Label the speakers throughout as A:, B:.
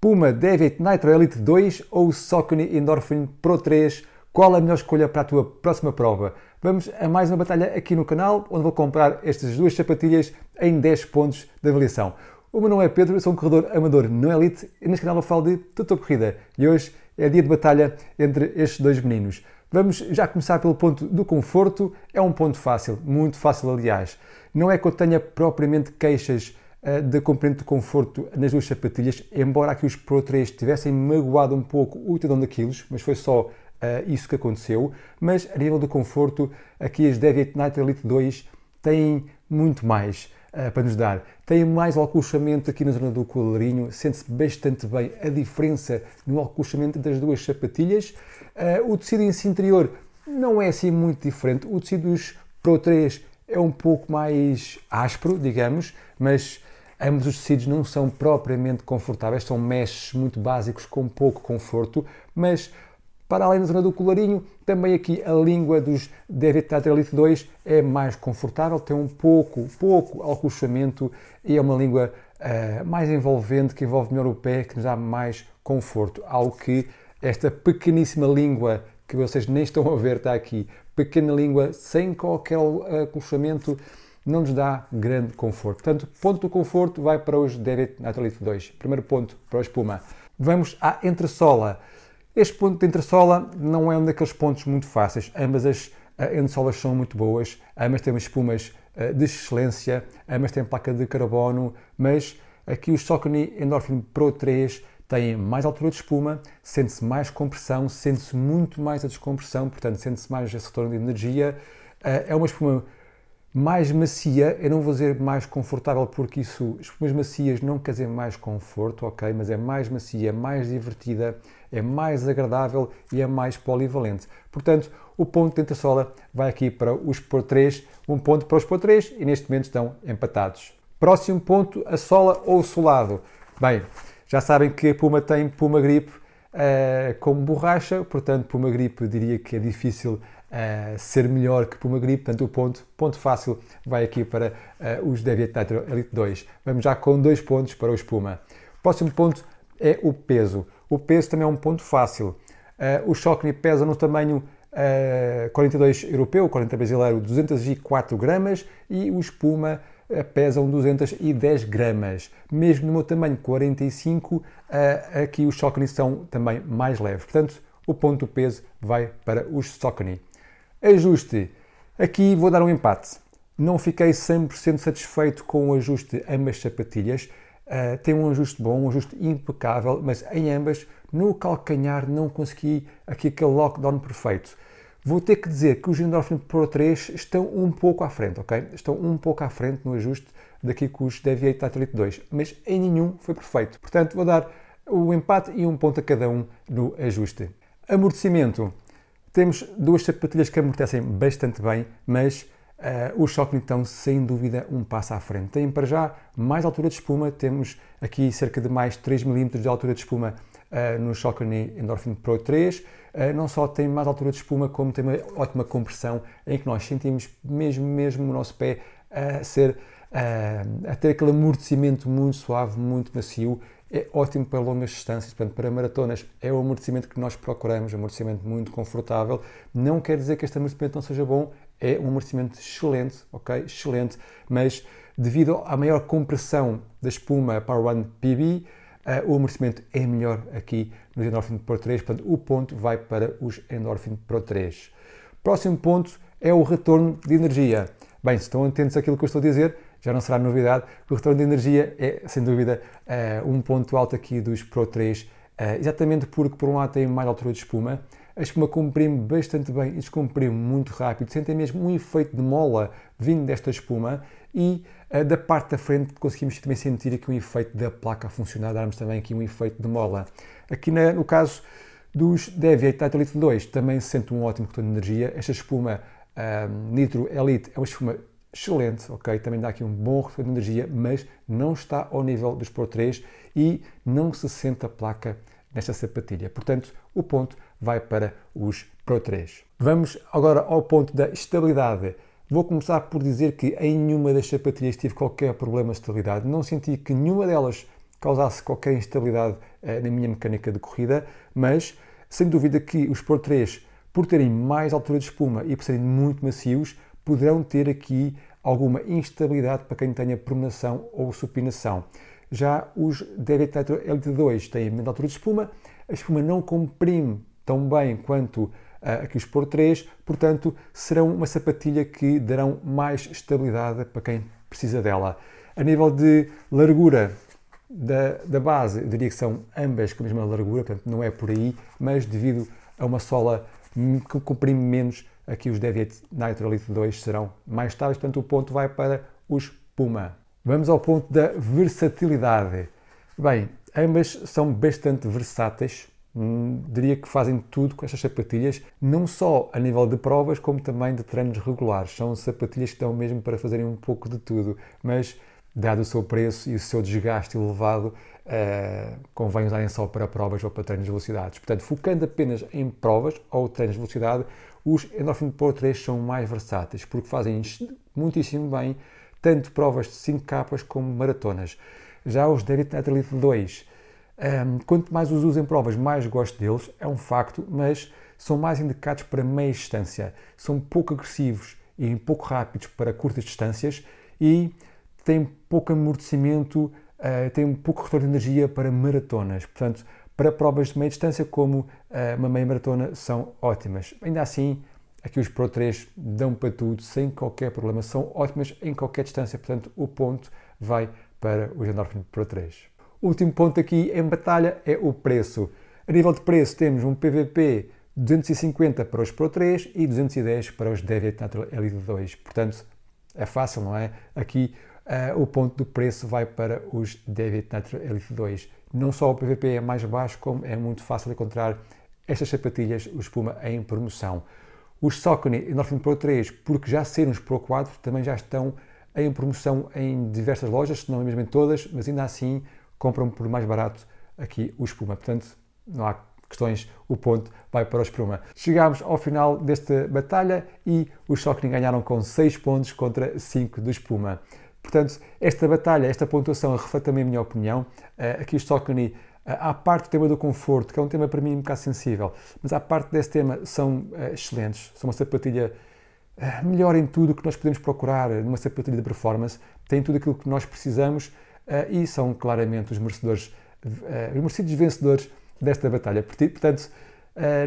A: Puma Deviate Nitro Elite 2 ou Saucony Endorphin Pro 3? Qual a melhor escolha para a tua próxima prova? Vamos a mais uma batalha aqui no canal, onde vou comprar estas duas sapatilhas em 10 pontos de avaliação. O meu nome é Pedro, sou um corredor amador não elite e neste canal eu falo de tudo corrida. E hoje é dia de batalha entre estes dois meninos. Vamos já começar pelo ponto do conforto. É um ponto fácil, muito fácil aliás. Não é que eu tenha propriamente queixas uh, de componente de conforto nas duas sapatilhas, embora aqui os Pro 3 tivessem magoado um pouco o tendão daqueles, mas foi só uh, isso que aconteceu. Mas a nível do conforto, aqui as Deviate Night Elite 2 têm muito mais uh, para nos dar. Tem mais alcochamento aqui na zona do colarinho, sente-se bastante bem a diferença no alcochamento das duas sapatilhas. O tecido em si interior não é assim muito diferente. O tecido dos Pro 3 é um pouco mais áspero, digamos, mas ambos os tecidos não são propriamente confortáveis, são meshes muito básicos com pouco conforto, mas para além da zona do colarinho, também aqui a língua dos Devitate Elite 2 é mais confortável, tem um pouco, pouco alcochamento e é uma língua uh, mais envolvente, que envolve melhor o pé, que nos dá mais conforto. Algo que esta pequeníssima língua que vocês nem estão a ver está aqui, pequena língua, sem qualquer acolchamento, não nos dá grande conforto. Portanto, ponto do conforto vai para os David Natalite 2. Primeiro ponto para a espuma. Vamos à entressola. Este ponto de entressola não é um daqueles pontos muito fáceis. Ambas as entressolas são muito boas, ambas têm espumas eh, de excelência, ambas têm placa de carbono, mas aqui o Saucony Endorphin Pro 3 tem mais altura de espuma, sente-se mais compressão, sente-se muito mais a descompressão, portanto, sente-se mais esse retorno de energia. Eh, é uma espuma mais macia, eu não vou dizer mais confortável porque isso, espumas macias não quer dizer mais conforto, ok? Mas é mais macia, mais divertida, é mais agradável e é mais polivalente. Portanto, o ponto de entressola vai aqui para os por 3, um ponto para os por 3 e neste momento estão empatados. Próximo ponto, a sola ou o solado. Bem, já sabem que a Puma tem Puma Grip uh, como borracha, portanto, Puma Grip eu diria que é difícil uh, ser melhor que Puma Grip, portanto, o ponto, ponto fácil vai aqui para uh, os Deviate Nitro Elite 2. Vamos já com dois pontos para o Espuma. Próximo ponto é o peso. O peso também é um ponto fácil. o Shockney pesa no tamanho uh, 42 europeu, 40 brasileiro, 204 gramas e o Espuma pesam 210 gramas. Mesmo no meu tamanho 45, eh, aqui os Saucony são também mais leves. Portanto, o ponto do peso vai para os Saucony. Ajuste. Aqui vou dar um empate. Não fiquei 100% satisfeito com o ajuste ambas sapatilhas. Uh, tem um ajuste bom, um ajuste impecável, mas em ambas, no calcanhar, não consegui aqui aquele lockdown perfeito. Vou ter que dizer que os Endorphin Pro 3 estão um pouco à frente, ok? Estão um pouco à frente no ajuste daqui com os Deviate Athlete 2, mas em nenhum foi perfeito. Portanto, vou dar o empate e um ponto a cada um no ajuste. Amortecimento. Temos duas sapatilhas que amortecem bastante bem, mas uh, os Saucony estão sem dúvida um passo à frente. Têm para já mais altura de espuma, temos aqui cerca de mais 3 mm de altura de espuma uh, no Saucony Endorphin Pro 3 eh, não só tem mais altura de espuma, como tem uma ótima compressão, em que nós sentimos mesmo, mesmo o nosso pé ser a ter aquele amortecimento muito suave, muito macio. É ótimo para longas distâncias, portanto, para maratonas é o amortecimento que nós procuramos, amortecimento muito confortável. Não quer dizer que este amortecimento não seja bom, é um amortecimento excelente, ok? Excelente, mas devido à maior compressão da espuma Power One PB, Uh, o amortecimento é melhor aqui nos Endorphin Pro 3, portanto o ponto vai para os Endorphin Pro 3. Próximo ponto é o retorno de energia. Bem, se estão atentos àquilo que eu estou a dizer, já não será novidade, o retorno de energia é, sem dúvida, uh, um ponto alto aqui dos Pro 3, uh, eh, exatamente porque, por um lado, tem mais altura de espuma, a espuma comprime bastante bem e descomprime muito rápido, sentem mesmo um efeito de mola vindo desta espuma e uh, da parte da frente conseguimos também sentir aqui um efeito da placa a funcionar, darmos também aqui um efeito de mola. Aqui no caso dos Deviate Elite 2 também se sente um ótimo retorno de energia, esta espuma Nitro Elite é uma espuma excelente, ok? Também dá aqui um bom retorno de energia, mas não está ao nível dos Pro 3 e não se sente a placa nesta sapatilha. Portanto, o ponto vai para os Pro 3. Vamos agora ao ponto da estabilidade. Vou começar por dizer que em nenhuma das sapatilhas tive qualquer problema de estabilidade. Não senti que nenhuma delas causasse qualquer instabilidade uh, na minha mecânica de corrida, mas sem dúvida que os Pro 3, por terem mais altura de espuma e por serem muito macios, poderão ter aqui alguma instabilidade para quem tenha pronação ou supinação. Já os Deviate Nitro Elite 2 têm menos altura de espuma, a espuma não comprime tão bem quanto aqui os Pro 3, portanto, serão uma sapatilha que darão mais estabilidade para quem precisa dela. A nível de largura da, da base, eu diria que são ambas com a mesma largura, portanto, não é por aí, mas devido a uma sola que comprime menos, aqui os Deviate Nitro Elite 2 serão mais estáveis, portanto, o ponto vai para os Puma. Vamos ao ponto da versatilidade. Bem, ambas são bastante versáteis, hum, diria que fazem tudo com estas sapatilhas, não só a nível de provas, como também de treinos regulares. São sapatilhas que dão mesmo para fazerem um pouco de tudo, mas dado o seu preço e o seu desgaste elevado, uh, convém usarem só para provas ou para treinos de velocidades. Portanto, focando apenas em provas ou treinos de velocidade, os Endorphin Pro 3 são mais versáteis, porque fazem muitíssimo bem tanto provas de 5 capas como maratonas. Já os David Elite 2, um, quanto mais os uso em provas, mais gosto deles, é um facto, mas são mais indicados para meia distância. São pouco agressivos e pouco rápidos para curtas distâncias e têm pouco amortecimento, uh, têm pouco retorno de energia para maratonas. Portanto, para provas de meia distância, como uh, uma meia maratona, são ótimas. Ainda assim, aqui os Pro 3 dão para tudo, sem qualquer problema. São ótimas em qualquer distância, portanto, o ponto vai para os Endorphin Pro 3. O último ponto aqui em batalha é o preço. A nível de preço, temos um PVP 250 para os Pro 3 e 210 para os Deviate Natural Elite 2. Portanto, é fácil, não é? Aqui uh, o ponto do preço vai para os Deviate Natural Elite 2. Não só o PVP é mais baixo, como é muito fácil encontrar estas sapatilhas, o espuma, em promoção. Os Saucony Endorphin Pro 3, porque já saíram os Pro 4, também já estão em promoção em diversas lojas, se não mesmo em todas, mas ainda assim compram por mais barato aqui o espuma. Portanto, não há questões, o ponto vai para o espuma. Chegámos ao final desta batalha e os Saucony ganharam com 6 pontos contra 5 do espuma. Portanto, esta batalha, esta pontuação reflete também a minha opinião. Uh, aqui os Saucony à parte do tema do conforto, que é um tema para mim um bocado sensível, mas à parte desse tema são uh, excelentes. São uma sapatilha melhor em tudo que nós podemos procurar numa sapatilha de performance, tem tudo aquilo que nós precisamos e são claramente os merecedores, os merecidos vencedores desta batalha. Portanto,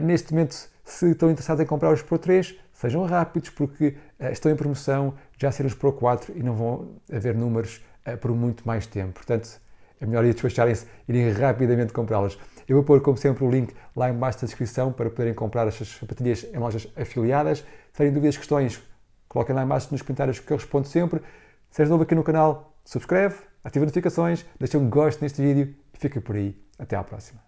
A: neste momento, se estão interessados em comprar os Pro 3, sejam rápidos porque estão em promoção, já serão os Pro 4 e não vão haver números por muito mais tempo. Portanto, é melhor ir despacharem-se, irem rapidamente comprá-las. Eu vou pôr, como sempre, o link lá embaixo da descrição para poderem comprar estas sapatilhas em lojas afiliadas. Se têm dúvidas, questões, coloquem lá embaixo nos comentários que eu respondo sempre. Se és novo aqui no canal, subscreve, ativa notificações, deixa um gosto neste vídeo e fica por aí. Até à próxima.